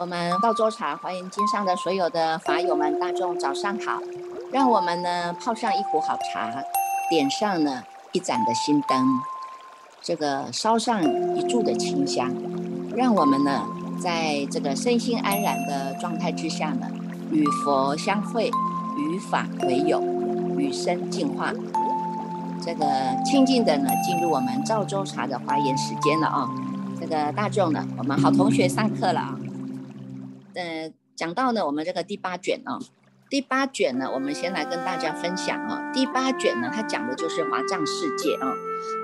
我们道州茶欢迎经上的所有的法友们，大众早上好。让我们呢泡上一壶好茶，点上呢一盏的心灯，这个烧上一柱的清香，让我们呢在这个身心安然的状态之下呢，与佛相会，与法为友，与生进化。这个清净的呢，进入我们赵州茶的发言时间了啊！这个大众呢，我们好同学上课了啊！呃，讲到呢，我们这个第八卷啊，第八卷呢，我们先来跟大家分享啊。第八卷呢，它讲的就是华藏世界啊。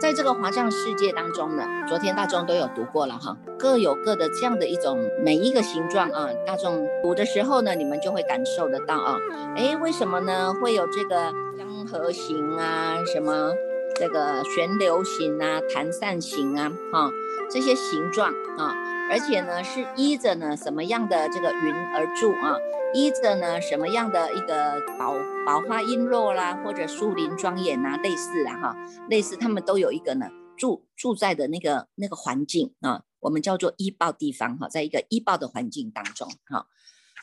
在这个华藏世界当中呢，昨天大众都有读过了哈，各有各的这样的一种每一个形状啊。大众读的时候呢，你们就会感受得到啊。哎，为什么呢？会有这个江河形啊，什么这个旋流形啊，弹散形啊，哈，这些形状啊。而且呢，是依着呢什么样的这个云而住啊？依着呢什么样的一个宝宝花璎珞啦，或者树林庄严呐，类似的哈，类似他们都有一个呢住住在的那个那个环境啊，我们叫做依报地方哈，在一个依报的环境当中哈。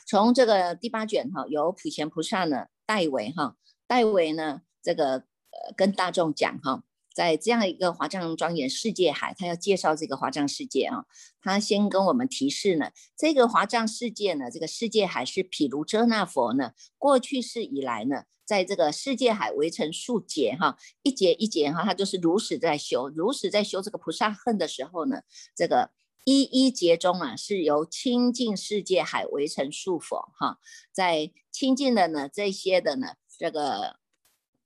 从这个第八卷哈，由普贤菩萨呢代为哈，代为呢这个呃跟大众讲哈。在这样一个华藏庄严世界海，他要介绍这个华藏世界啊，他先跟我们提示呢，这个华藏世界呢，这个世界海是毗卢遮那佛呢，过去世以来呢，在这个世界海围成数劫哈，一劫一劫哈，他就是如实在修，如实在修这个菩萨恨的时候呢，这个一一劫中啊，是由清净世界海围成数佛哈，在清净的呢这些的呢，这个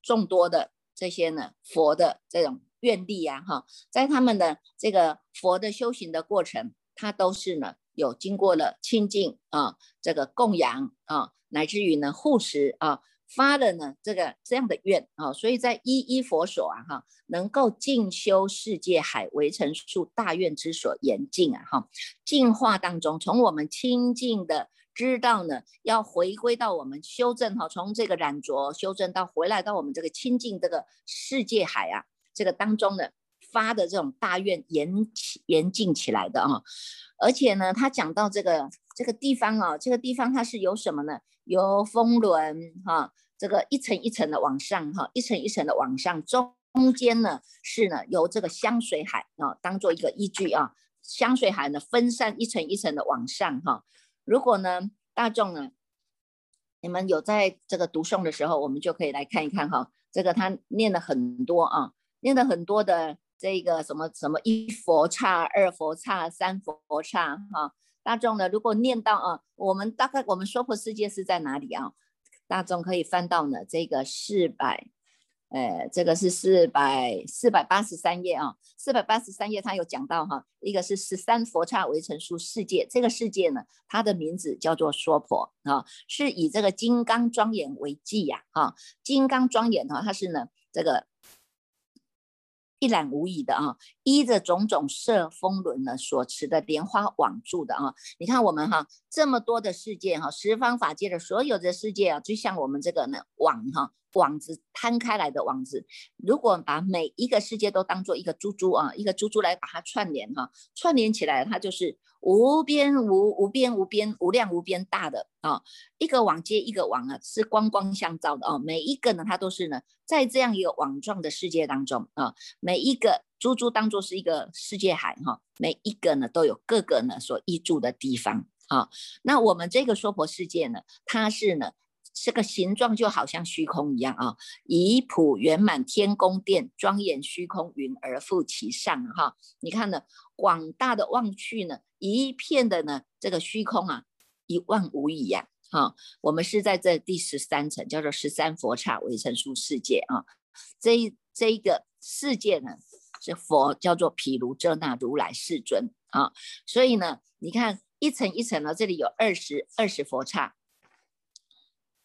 众多的。这些呢，佛的这种愿力啊，哈，在他们的这个佛的修行的过程，它都是呢有经过了清净啊，这个供养啊，乃至于呢护持啊，发了呢这个这样的愿啊，所以在一一佛所啊，哈，能够进修世界海为成数大愿之所严禁啊，哈，净化当中，从我们清净的。知道呢，要回归到我们修正哈，从这个染浊修正到回来到我们这个清净这个世界海啊，这个当中呢发的这种大愿严严禁起来的啊，而且呢，他讲到这个这个地方啊，这个地方它是有什么呢？有风轮哈，这个一层一层的往上哈，一层一层的往上，中间呢是呢由这个香水海啊当做一个依据啊，香水海呢分散一层一层的往上哈。如果呢，大众呢，你们有在这个读诵的时候，我们就可以来看一看哈。这个他念了很多啊，念了很多的这个什么什么一佛刹、二佛刹、三佛刹哈。大众呢，如果念到啊，我们大概我们娑婆世界是在哪里啊？大众可以翻到呢这个四百。呃，这个是四百四百八十三页啊，四百八十三页，它有讲到哈，一个是十三佛刹围成数世界，这个世界呢，它的名字叫做娑婆啊，是以这个金刚庄严为记呀，哈，金刚庄严哈，它是呢这个一览无遗的啊，依着种种色风轮呢所持的莲花网住的啊，你看我们哈这么多的世界哈，十方法界的所有的世界啊，就像我们这个呢网哈。网子摊开来的网子，如果把每一个世界都当做一个珠珠啊，一个珠珠来把它串联哈，串联起来，它就是无边无无边无边无量无边大的啊，一个网接一个网啊，是光光相照的哦。每一个呢，它都是呢，在这样一个网状的世界当中啊，每一个珠珠当做是一个世界海哈，每一个呢都有各个呢所依住的地方啊。那我们这个娑婆世界呢，它是呢。这个形状就好像虚空一样啊，以普圆满天宫殿，庄严虚空云而覆其上哈。你看呢，广大的望去呢，一片的呢，这个虚空啊，一望无遗呀。哈，我们是在这第十三层，叫做十三佛刹为成数世界啊。这一这一个世界呢，是佛叫做毗卢遮那如来世尊啊。所以呢，你看一层一层呢，这里有二十二十佛刹。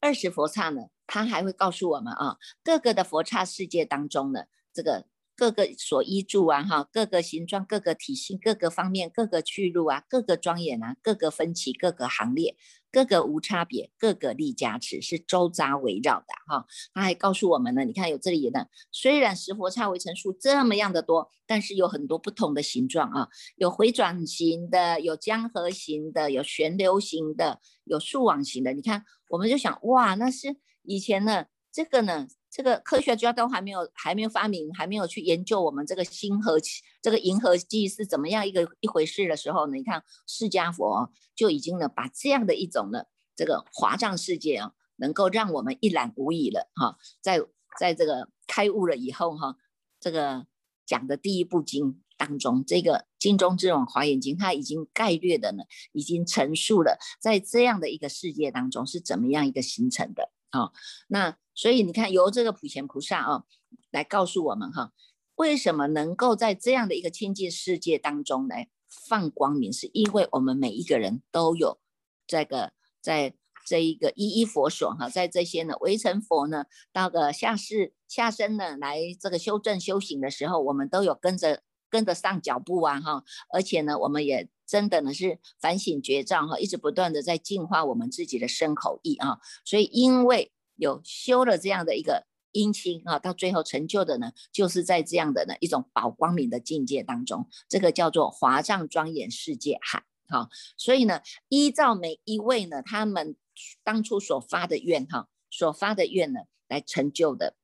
二十佛刹呢，他还会告诉我们啊，各个的佛刹世界当中呢，这个各个所依住啊，哈，各个形状、各个体系、各个方面、各个去路啊，各个庄严啊，各个分歧、各个行列、各个无差别，各个力加持，是周匝围绕的哈。他还告诉我们呢，你看有这里的，虽然石佛刹围城数这么样的多，但是有很多不同的形状啊，有回转型的，有江河型的，有旋流型的，有竖网型的。你看，我们就想哇，那是以前呢，这个呢。这个科学家都还没有还没有发明，还没有去研究我们这个星河这个银河系是怎么样一个一回事的时候呢？你看释迦佛就已经呢把这样的一种呢这个华藏世界啊，能够让我们一览无遗了哈。在在这个开悟了以后哈，这个讲的第一部经当中，这个经中之王华严经，它已经概略的呢，已经陈述了在这样的一个世界当中是怎么样一个形成的啊？那。所以你看，由这个普贤菩萨啊，来告诉我们哈，为什么能够在这样的一个清净世界当中来放光明，是因为我们每一个人都有这个在这一个一一佛所哈，在这些呢围城佛呢，到个下世下生呢来这个修正修行的时候，我们都有跟着跟得上脚步啊哈，而且呢，我们也真的呢是反省觉照哈，一直不断的在净化我们自己的身口意啊，所以因为。有修了这样的一个阴清啊，到最后成就的呢，就是在这样的呢一种宝光明的境界当中，这个叫做华藏庄严世界海。好，所以呢，依照每一位呢他们当初所发的愿哈，所发的愿呢来成就的。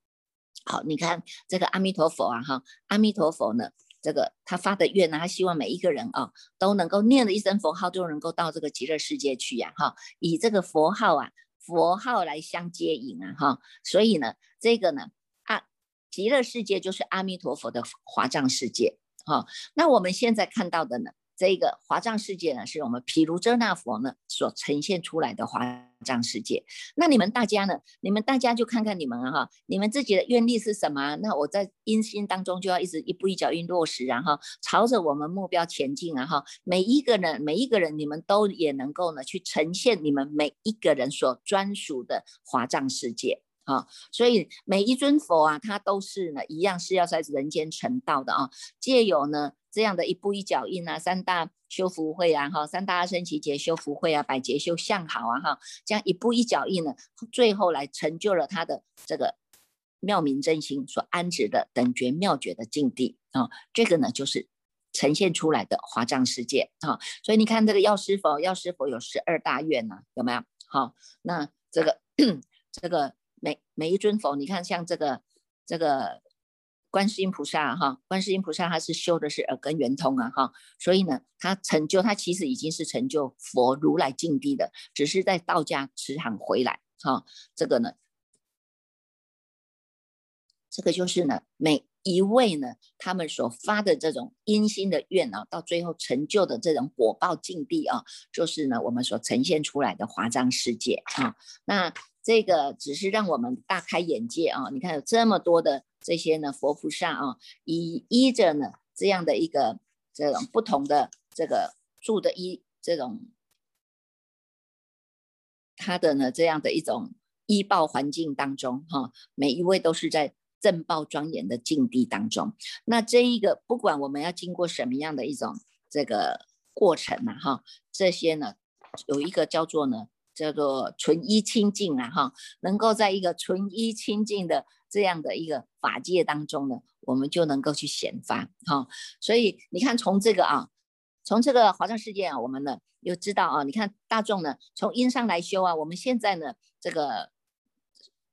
好，你看这个阿弥陀佛啊哈，阿弥陀佛呢，这个他发的愿呢，他希望每一个人啊都能够念了一声佛号，就能够到这个极乐世界去呀哈，以这个佛号啊。佛号来相接引啊，哈，所以呢，这个呢，啊，极乐世界就是阿弥陀佛的华藏世界，哈，那我们现在看到的呢？这个华藏世界呢，是我们毗卢遮那佛呢所呈现出来的华藏世界。那你们大家呢？你们大家就看看你们哈，你们自己的愿力是什么？那我在阴心当中就要一直一步一脚印落实，然后朝着我们目标前进啊！哈，每一个人，每一个人，你们都也能够呢去呈现你们每一个人所专属的华藏世界啊！所以每一尊佛啊，它都是呢一样是要在人间成道的啊，借有呢。这样的一步一脚印啊，三大修福会啊，哈，三大阿僧祇劫修福会啊，百劫修相好啊，哈，这样一步一脚印呢，最后来成就了他的这个妙明真心所安置的等觉妙觉的境地啊，这个呢就是呈现出来的华藏世界啊，所以你看这个药师佛，药师佛有十二大愿呢，有没有？好，那这个 这个每每一尊佛，你看像这个这个。观世音菩萨哈，观世音菩萨他是修的是耳根圆通啊哈，所以呢，他成就他其实已经是成就佛如来境地的，只是在道家慈航回来哈。这个呢，这个就是呢，每一位呢，他们所发的这种阴心的愿啊，到最后成就的这种果报境地啊，就是呢，我们所呈现出来的华藏世界啊。那这个只是让我们大开眼界啊！你看有这么多的。这些呢，佛菩萨啊，依依着呢这样的一个这种不同的这个住的依这种他的呢这样的一种依报环境当中哈，每一位都是在正报庄严的境地当中。那这一个不管我们要经过什么样的一种这个过程呢哈，这些呢有一个叫做呢叫做纯一清净啊哈，能够在一个纯一清净的。这样的一个法界当中呢，我们就能够去显发哈。所以你看，从这个啊，从这个华藏世界啊，我们呢又知道啊，你看大众呢从因上来修啊，我们现在呢这个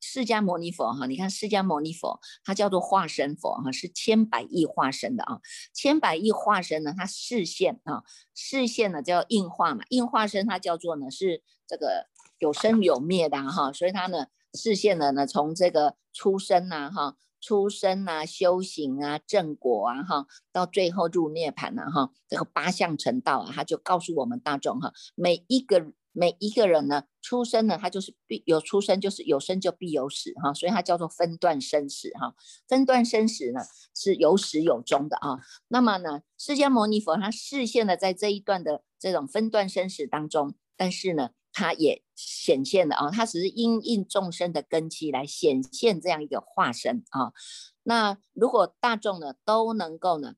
释迦牟尼佛哈，你看释迦牟尼佛，它叫做化身佛哈，是千百亿化身的啊，千百亿化身呢，它视线啊，视线呢叫应化嘛，应化身它叫做呢是这个有生有灭的哈，所以它呢。视线的呢，从这个出生呐，哈，出生啊，修行啊，正果啊，哈，到最后入涅盘呐，哈，这个八相成道啊，他就告诉我们大众哈，每一个每一个人呢，出生呢，他就是必有出生，就是有生就必有死哈，所以它叫做分段生死哈，分段生死呢是有始有终的啊。那么呢，释迦牟尼佛他视线呢，在这一段的这种分段生死当中，但是呢。它也显现了啊，它只是因应众生的根基来显现这样一个化身啊。那如果大众呢都能够呢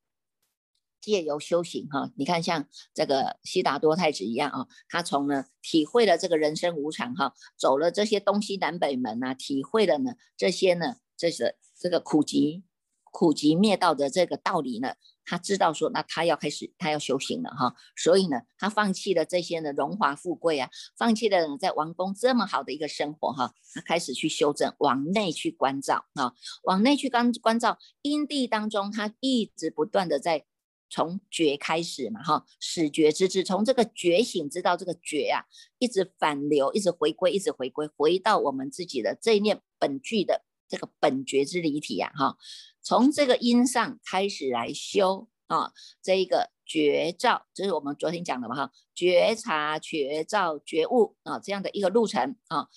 借由修行哈，你看像这个悉达多太子一样啊，他从呢体会了这个人生无常哈，走了这些东西南北门啊，体会了呢这些呢，这是这个苦集苦集灭道的这个道理呢。他知道说，那他要开始，他要修行了哈，所以呢，他放弃了这些的荣华富贵啊，放弃了在王宫这么好的一个生活哈，他开始去修正，往内去关照啊，往内去关关照因地当中，他一直不断的在从觉开始嘛哈，始觉之智，从这个觉醒知道这个觉啊，一直反流，一直回归，一直回归，回到我们自己的这一念本具的这个本觉之离体呀哈。从这个因上开始来修啊，这一个觉照，这是我们昨天讲的嘛哈，觉察、觉照、觉悟啊，这样的一个路程啊，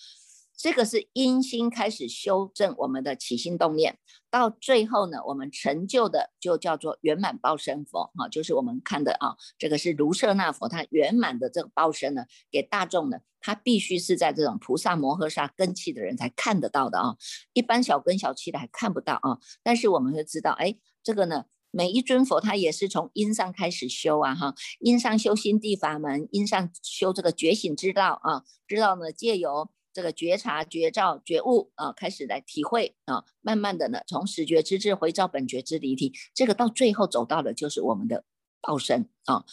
这个是因心开始修正我们的起心动念。到最后呢，我们成就的就叫做圆满报身佛哈，就是我们看的啊，这个是卢舍那佛，他圆满的这个报身呢，给大众呢，他必须是在这种菩萨摩诃萨根器的人才看得到的啊，一般小根小器的还看不到啊。但是我们会知道，哎，这个呢，每一尊佛他也是从因上开始修啊哈，因上修心地法门，因上修这个觉醒之道啊，知道呢借由。这个觉察、觉照、觉悟啊，开始来体会啊，慢慢的呢，从始觉之智回照本觉之离体，这个到最后走到的就是我们的报身啊。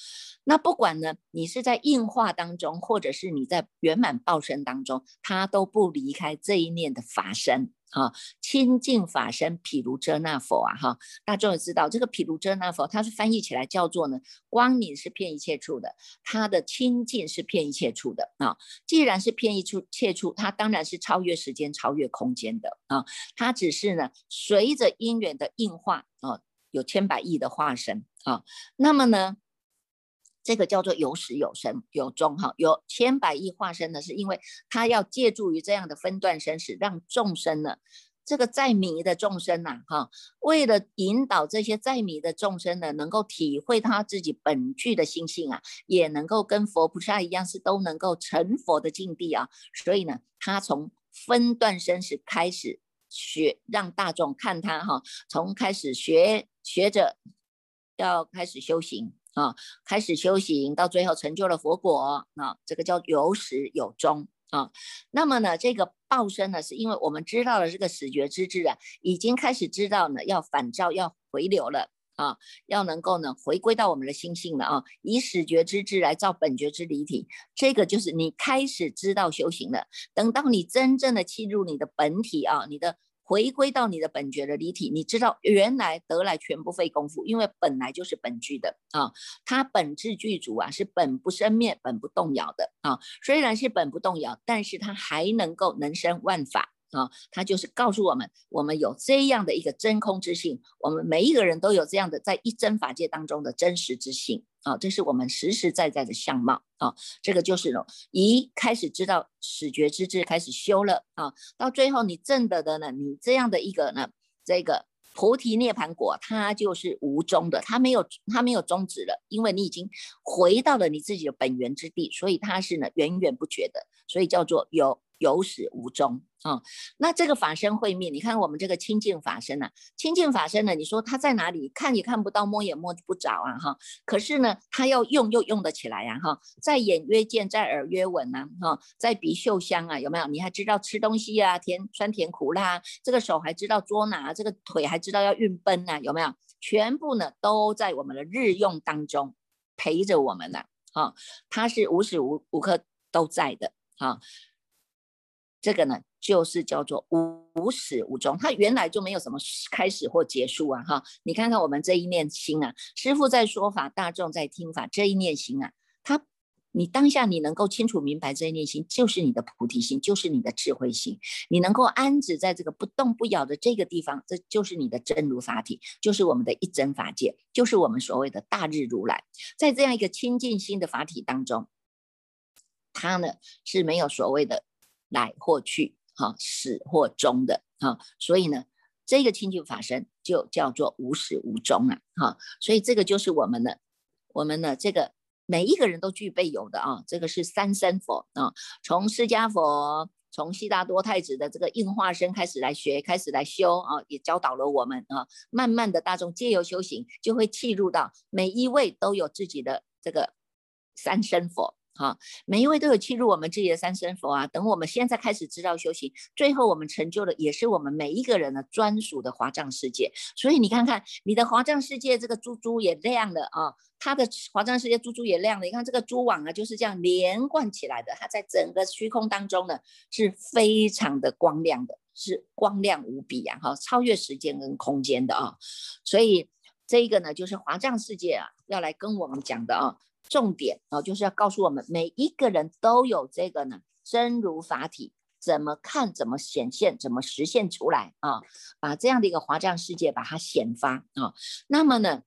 那不管呢，你是在硬化当中，或者是你在圆满报身当中，它都不离开这一念的法身。哈，清净法身毗卢遮那佛啊，哈，大众也知道这个毗卢遮那佛，它是翻译起来叫做呢，光明是遍一切处的，它的清净是遍一切处的啊。既然是遍一切处，它当然是超越时间、超越空间的啊。它只是呢，随着因缘的硬化啊，有千百亿的化身啊。那么呢？这个叫做有始有生有终哈，有千百亿化身呢，是因为他要借助于这样的分段生死，让众生呢，这个在迷的众生呐哈，为了引导这些在迷的众生呢，能够体会他自己本具的心性啊，也能够跟佛菩萨一样，是都能够成佛的境地啊，所以呢，他从分段生死开始学，让大众看他哈，从开始学学着要开始修行。啊，开始修行，到最后成就了佛果，啊，这个叫有始有终啊。那么呢，这个报身呢，是因为我们知道了这个始觉之智啊，已经开始知道呢，要反照，要回流了啊，要能够呢，回归到我们的心性了啊，以始觉之智来照本觉之离体，这个就是你开始知道修行了。等到你真正的进入你的本体啊，你的。回归到你的本觉的离体，你知道原来得来全不费功夫，因为本来就是本具的啊，它本质具足啊，是本不生灭、本不动摇的啊。虽然是本不动摇，但是它还能够能生万法啊。它就是告诉我们，我们有这样的一个真空之性，我们每一个人都有这样的在一真法界当中的真实之性。啊，这是我们实实在在的相貌啊！这个就是呢，一开始知道始觉之智，开始修了啊，到最后你证得的呢，你这样的一个呢，这个菩提涅盘果，它就是无终的，它没有它没有终止了，因为你已经回到了你自己的本源之地，所以它是呢源源不绝的，所以叫做有有始无终。啊，那这个法身会灭，你看我们这个清净法身呐，清净法身呢，你说它在哪里？看也看不到，摸也摸不着啊，哈。可是呢，它要用又用得起来呀，哈。在眼约见，在耳约闻呐，哈，在鼻嗅香啊，有没有？你还知道吃东西啊，甜酸甜苦辣，这个手还知道捉拿，这个腿还知道要运奔呐，有没有？全部呢都在我们的日用当中陪着我们呢，哈。它是无时无无刻都在的，哈。这个呢，就是叫做无无始无终，它原来就没有什么开始或结束啊！哈，你看看我们这一念心啊，师父在说法，大众在听法，这一念心啊，它你当下你能够清楚明白这一念心，就是你的菩提心，就是你的智慧心，你能够安止在这个不动不摇的这个地方，这就是你的真如法体，就是我们的一真法界，就是我们所谓的大日如来，在这样一个清净心的法体当中，它呢是没有所谓的。来或去，哈，始或终的，哈，所以呢，这个清净法身就叫做无始无终啊，哈，所以这个就是我们的，我们的这个每一个人都具备有的啊，这个是三身佛啊，从释迦佛从悉达多太子的这个应化身开始来学，开始来修啊，也教导了我们啊。慢慢的大众借由修行，就会契入到每一位都有自己的这个三身佛。好，每一位都有契入我们自己的三身佛啊。等我们现在开始知道修行，最后我们成就的也是我们每一个人的专属的华藏世界。所以你看看你的华藏世界，这个珠珠也亮了啊。它的华藏世界珠珠也亮了。你看这个珠网啊，就是这样连贯起来的。它在整个虚空当中呢，是非常的光亮的，是光亮无比啊！哈，超越时间跟空间的啊。所以这一个呢，就是华藏世界啊，要来跟我们讲的啊。重点哦，就是要告诉我们每一个人都有这个呢，真如法体，怎么看，怎么显现，怎么实现出来啊？把这样的一个华藏世界把它显发啊。那么呢，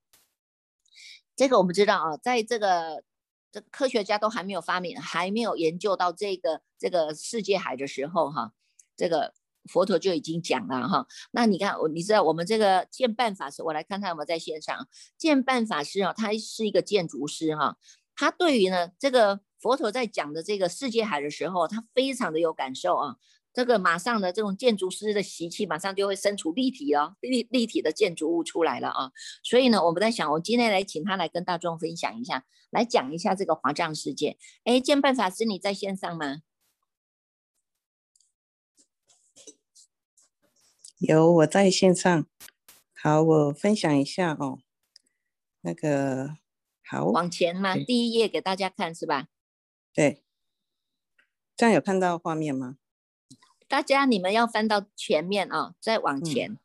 这个我们知道啊，在这个这科学家都还没有发明，还没有研究到这个这个世界海的时候哈，这个。佛陀就已经讲了哈，那你看我，你知道我们这个建办法师，我来看看有没有在线上。建办法师啊，他是一个建筑师哈，他对于呢这个佛陀在讲的这个世界海的时候，他非常的有感受啊。这个马上的，这种建筑师的习气马上就会生出立体哦，立立体的建筑物出来了啊。所以呢，我们在想，我今天来请他来跟大众分享一下，来讲一下这个华藏世界。哎，建办法师你在线上吗？有我在线上，好，我分享一下哦。那个好，往前嘛，第一页给大家看是吧？对，这样有看到画面吗？大家你们要翻到前面啊，再往前。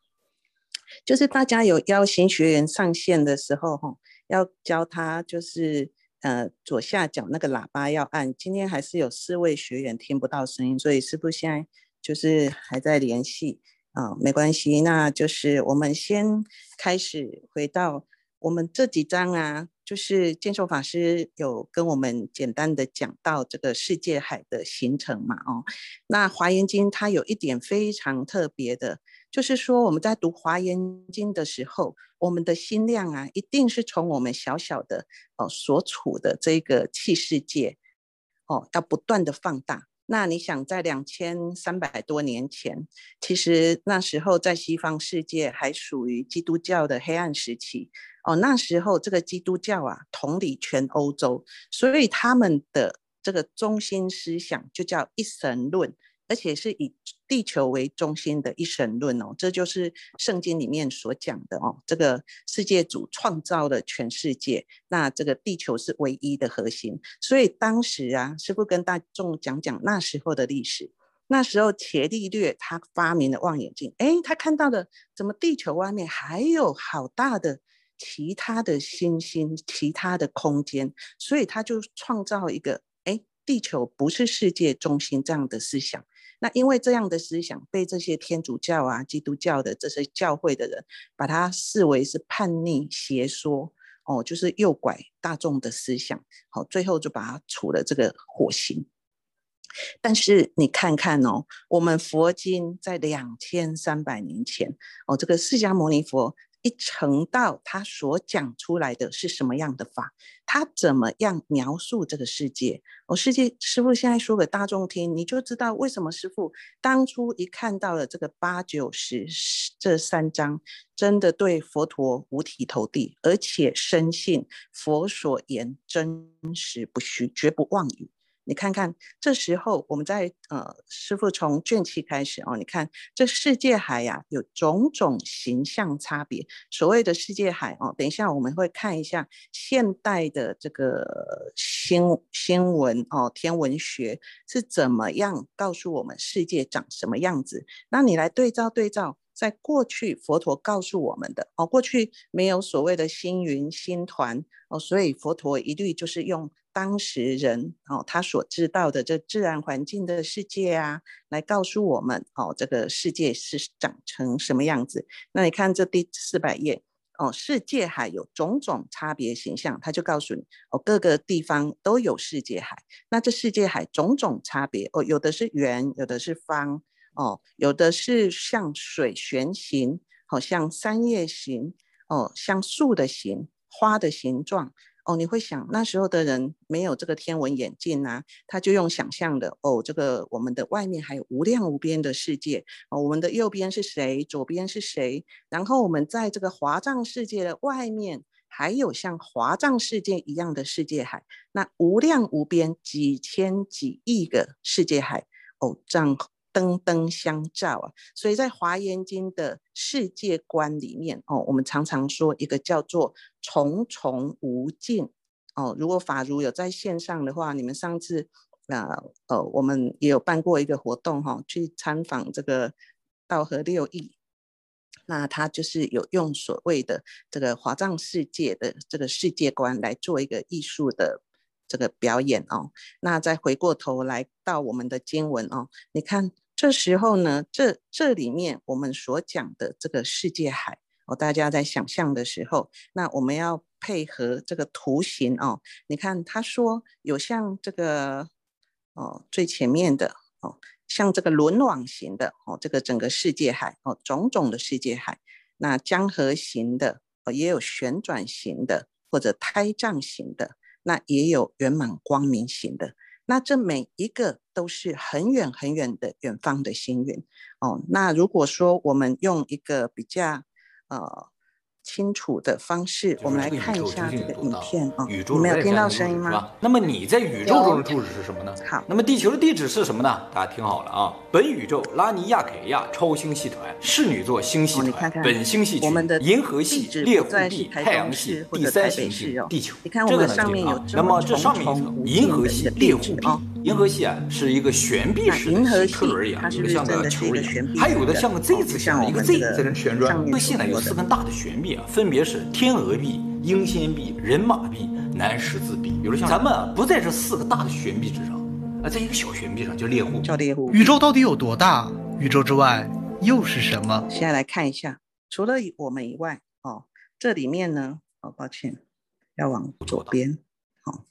就是大家有邀请学员上线的时候，哈，要教他就是呃左下角那个喇叭要按。今天还是有四位学员听不到声音，所以师傅现在就是还在联系。啊，没关系，那就是我们先开始回到我们这几章啊，就是建寿法师有跟我们简单的讲到这个世界海的形成嘛，哦，那华严经它有一点非常特别的，就是说我们在读华严经的时候，我们的心量啊，一定是从我们小小的哦所处的这个气世界，哦，要不断的放大。那你想，在两千三百多年前，其实那时候在西方世界还属于基督教的黑暗时期哦。那时候这个基督教啊，统理全欧洲，所以他们的这个中心思想就叫一神论。而且是以地球为中心的一神论哦，这就是圣经里面所讲的哦。这个世界主创造了全世界，那这个地球是唯一的核心。所以当时啊，师傅跟大众讲讲那时候的历史。那时候伽利略他发明了望远镜，哎，他看到了怎么地球外面还有好大的其他的星星、其他的空间，所以他就创造一个哎，地球不是世界中心这样的思想。那因为这样的思想被这些天主教啊、基督教的这些教会的人，把它视为是叛逆邪说哦，就是诱拐大众的思想，好，最后就把它处了这个火刑。但是你看看哦，我们佛经在两千三百年前哦，这个释迦牟尼佛。一成道，他所讲出来的是什么样的法？他怎么样描述这个世界？我世界师傅现在说给大众听，你就知道为什么师傅当初一看到了这个八九十这三章，真的对佛陀五体投地，而且深信佛所言真实不虚，绝不妄语。你看看，这时候我们在呃，师傅从卷七开始哦，你看这世界海呀，有种种形象差别。所谓的世界海哦，等一下我们会看一下现代的这个新新闻哦，天文学是怎么样告诉我们世界长什么样子。那你来对照对照，在过去佛陀告诉我们的哦，过去没有所谓的星云星团哦，所以佛陀一律就是用。当时人哦，他所知道的这自然环境的世界啊，来告诉我们哦，这个世界是长成什么样子？那你看这第四百页哦，世界海有种种差别形象，他就告诉你哦，各个地方都有世界海。那这世界海种种差别哦，有的是圆，有的是方哦，有的是像水旋形，好像三叶形哦，像树的形、花的形状。哦，你会想那时候的人没有这个天文眼镜啊，他就用想象的哦，这个我们的外面还有无量无边的世界哦，我们的右边是谁，左边是谁，然后我们在这个华藏世界的外面还有像华藏世界一样的世界海，那无量无边几千几亿个世界海哦，这样。灯灯相照啊，所以在华严经的世界观里面哦，我们常常说一个叫做重重无尽哦。如果法如有在线上的话，你们上次啊呃，我们也有办过一个活动哈，去参访这个道和六义，那他就是有用所谓的这个华藏世界的这个世界观来做一个艺术的。这个表演哦，那再回过头来到我们的经文哦，你看这时候呢，这这里面我们所讲的这个世界海哦，大家在想象的时候，那我们要配合这个图形哦，你看他说有像这个哦最前面的哦，像这个轮网型的哦，这个整个世界海哦，种种的世界海，那江河型的哦，也有旋转型的或者胎藏型的。那也有圆满光明型的，那这每一个都是很远很远的远方的星云哦。那如果说我们用一个比较呃。清楚的方式，我们来看一下这个影片啊。你没有听到声音吗？那么你在宇宙中的住址是什么呢？好，那么地球的地址是什么呢？大家听好了啊，本宇宙拉尼亚凯亚超星系团侍女座星系团本星系群银河系猎户地太阳系第三行星地球。你看我们上面有那么这上面一层银河系猎户地。银河系啊是一个悬臂式的车轮一样，像个球一样，还有的像个 Z 字形，一个 Z 在那旋转。银河系呢有四根大的悬臂啊，分别是天鹅臂、英仙臂、人马臂、南十字臂。比如像咱们啊不在这四个大的悬臂之上，啊在一个小悬臂上叫猎户。叫猎户。宇宙到底有多大？宇宙之外又是什么？现在来看一下，除了我们以外，哦，这里面呢，哦，抱歉，要往左边。好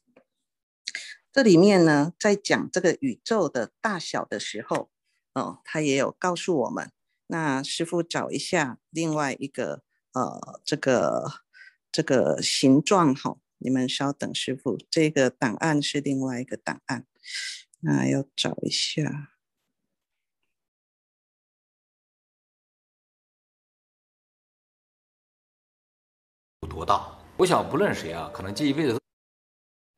这里面呢，在讲这个宇宙的大小的时候，哦，他也有告诉我们。那师傅找一下另外一个，呃，这个这个形状哈，你们稍等，师傅，这个档案是另外一个档案，那要找一下。有多大？我想不论谁啊，可能这一辈子。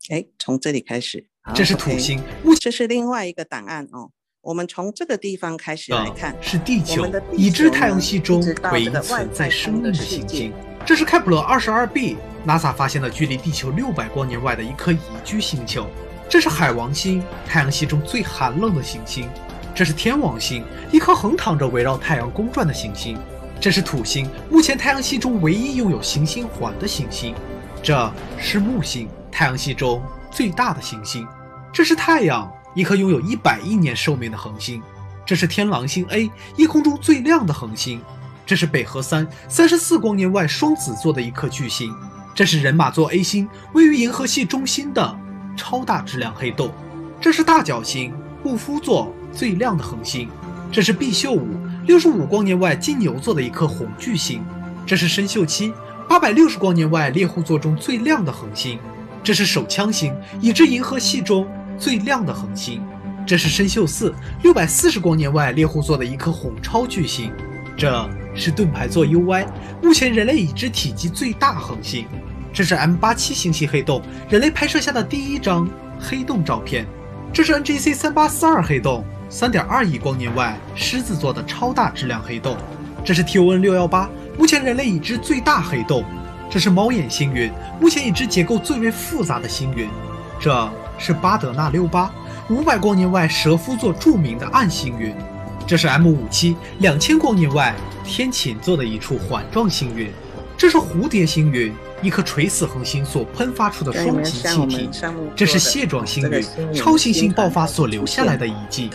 哎，从这里开始，这是土星，这是另外一个档案哦。我们从这个地方开始来看，是地球，已知太阳系中唯一存在生命的行星。这是开普勒二十二 b，NASA 发现了距离地球六百光年外的一颗宜居星球。这是海王星，太阳系中最寒冷的行星。这是天王星，一颗横躺着围绕太阳公转的行星。这是土星，目前太阳系中唯一拥有行星环的行星。这是木星。太阳系中最大的行星，这是太阳，一颗拥有一百亿年寿命的恒星。这是天狼星 A，夜空中最亮的恒星。这是北河三，三十四光年外双子座的一颗巨星。这是人马座 A 星，位于银河系中心的超大质量黑洞。这是大角星护夫座最亮的恒星。这是毕宿五，六十五光年外金牛座的一颗红巨星。这是参宿七，八百六十光年外猎户座中最亮的恒星。这是手枪星，已知银河系中最亮的恒星。这是参宿四，六百四十光年外猎户座的一颗红超巨星。这是盾牌座 UY，目前人类已知体积最大恒星。这是 M 八七星系黑洞，人类拍摄下的第一张黑洞照片。这是 NGC 三八四二黑洞，三点二亿光年外狮子座的超大质量黑洞。这是 TON 六幺八，目前人类已知最大黑洞。这是猫眼星云，目前已知结构最为复杂的星云。这是巴德纳六八，五百光年外蛇夫座著名的暗星云。这是 M 五七，两千光年外天琴座的一处环状星云。这是蝴蝶星云。一颗垂死恒星所喷发出的双极气体，这是蟹状星云，超新星爆发所留下来的遗迹。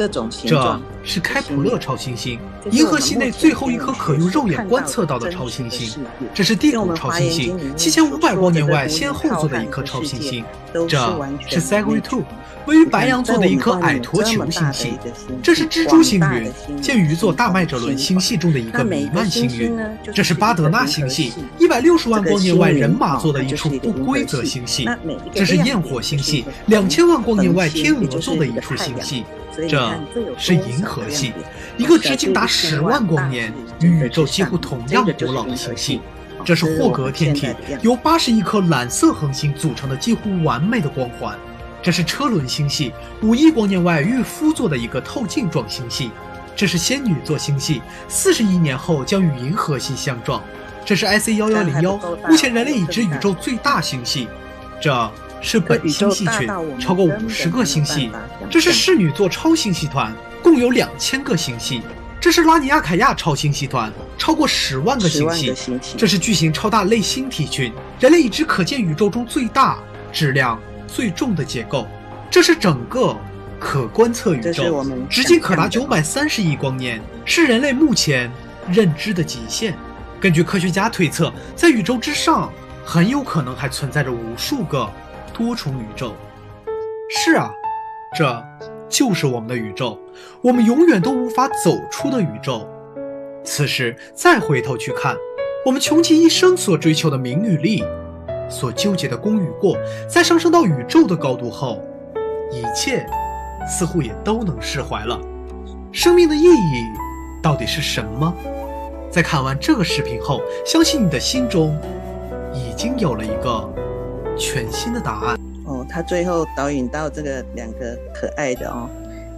这是开普勒超新星，银河系内最后一颗可用肉眼观测到的超新星。这是地谷超新星，七千五百光年外先后做的一颗超新星。这是 Sagui Two，位于白羊座的一颗矮驼球星系。这是蜘蛛星云，见于座大麦哲伦星系中的一个弥漫星云。这是巴德纳星系，一百六十万光年外人马座的一处不规则星系。这是焰火星系，两千万光年外天鹅座的一处星系。这是银河系，一个直径达十万光年、与宇宙几乎同样古老的星系。这是霍格天体，由八十亿颗蓝色恒星组成的几乎完美的光环。这是车轮星系，五亿光年外御夫座的一个透镜状星系。这是仙女座星系，四十亿年后将与银河系相撞。这是 IC 幺幺零幺，目前人类已知宇宙最大星系。这。是本星系群，超过五十个星系。这是侍女座超星系团，共有两千个星系。这是拉尼亚凯亚超星系团，超过十万个星系。这是巨型超大类星体群，人类已知可见宇宙中最大、质量最重的结构。这是整个可观测宇宙，直径可达九百三十亿光年，是人类目前认知的极限。根据科学家推测，在宇宙之上，很有可能还存在着无数个。多重宇宙，是啊，这就是我们的宇宙，我们永远都无法走出的宇宙。此时再回头去看，我们穷其一生所追求的名与利，所纠结的功与过，在上升到宇宙的高度后，一切似乎也都能释怀了。生命的意义到底是什么？在看完这个视频后，相信你的心中已经有了一个。全新的答案哦，他最后导引到这个两个可爱的哦，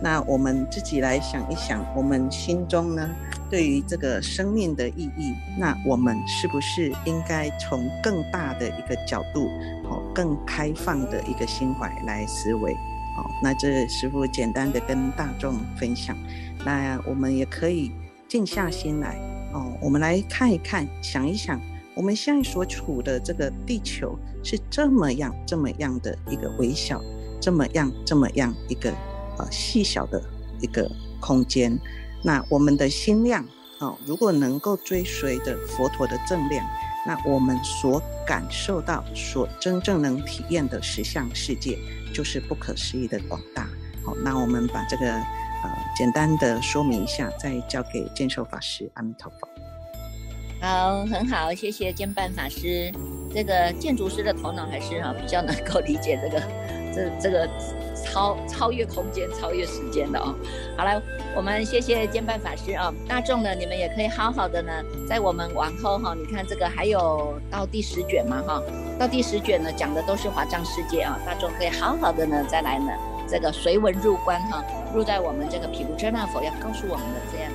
那我们自己来想一想，我们心中呢，对于这个生命的意义，那我们是不是应该从更大的一个角度，哦，更开放的一个心怀来思维？哦，那这师傅简单的跟大众分享，那我们也可以静下心来，哦，我们来看一看，想一想。我们现在所处的这个地球是这么样、这么样的一个微小，这么样、这么样一个呃细小的一个空间。那我们的心量哦，如果能够追随着佛陀的正量，那我们所感受到、所真正能体验的实相世界，就是不可思议的广大。好，那我们把这个呃简单的说明一下，再交给建寿法师阿弥陀佛。好，很好，谢谢建办法师。这个建筑师的头脑还是哈比较能够理解这个，这这个超超越空间、超越时间的哦。好了，我们谢谢建办法师啊。大众呢，你们也可以好好的呢，在我们往后哈，你看这个还有到第十卷嘛哈，到第十卷呢讲的都是华藏世界啊。大众可以好好的呢再来呢，这个随文入关哈，入在我们这个毗卢遮那佛要告诉我们的这样。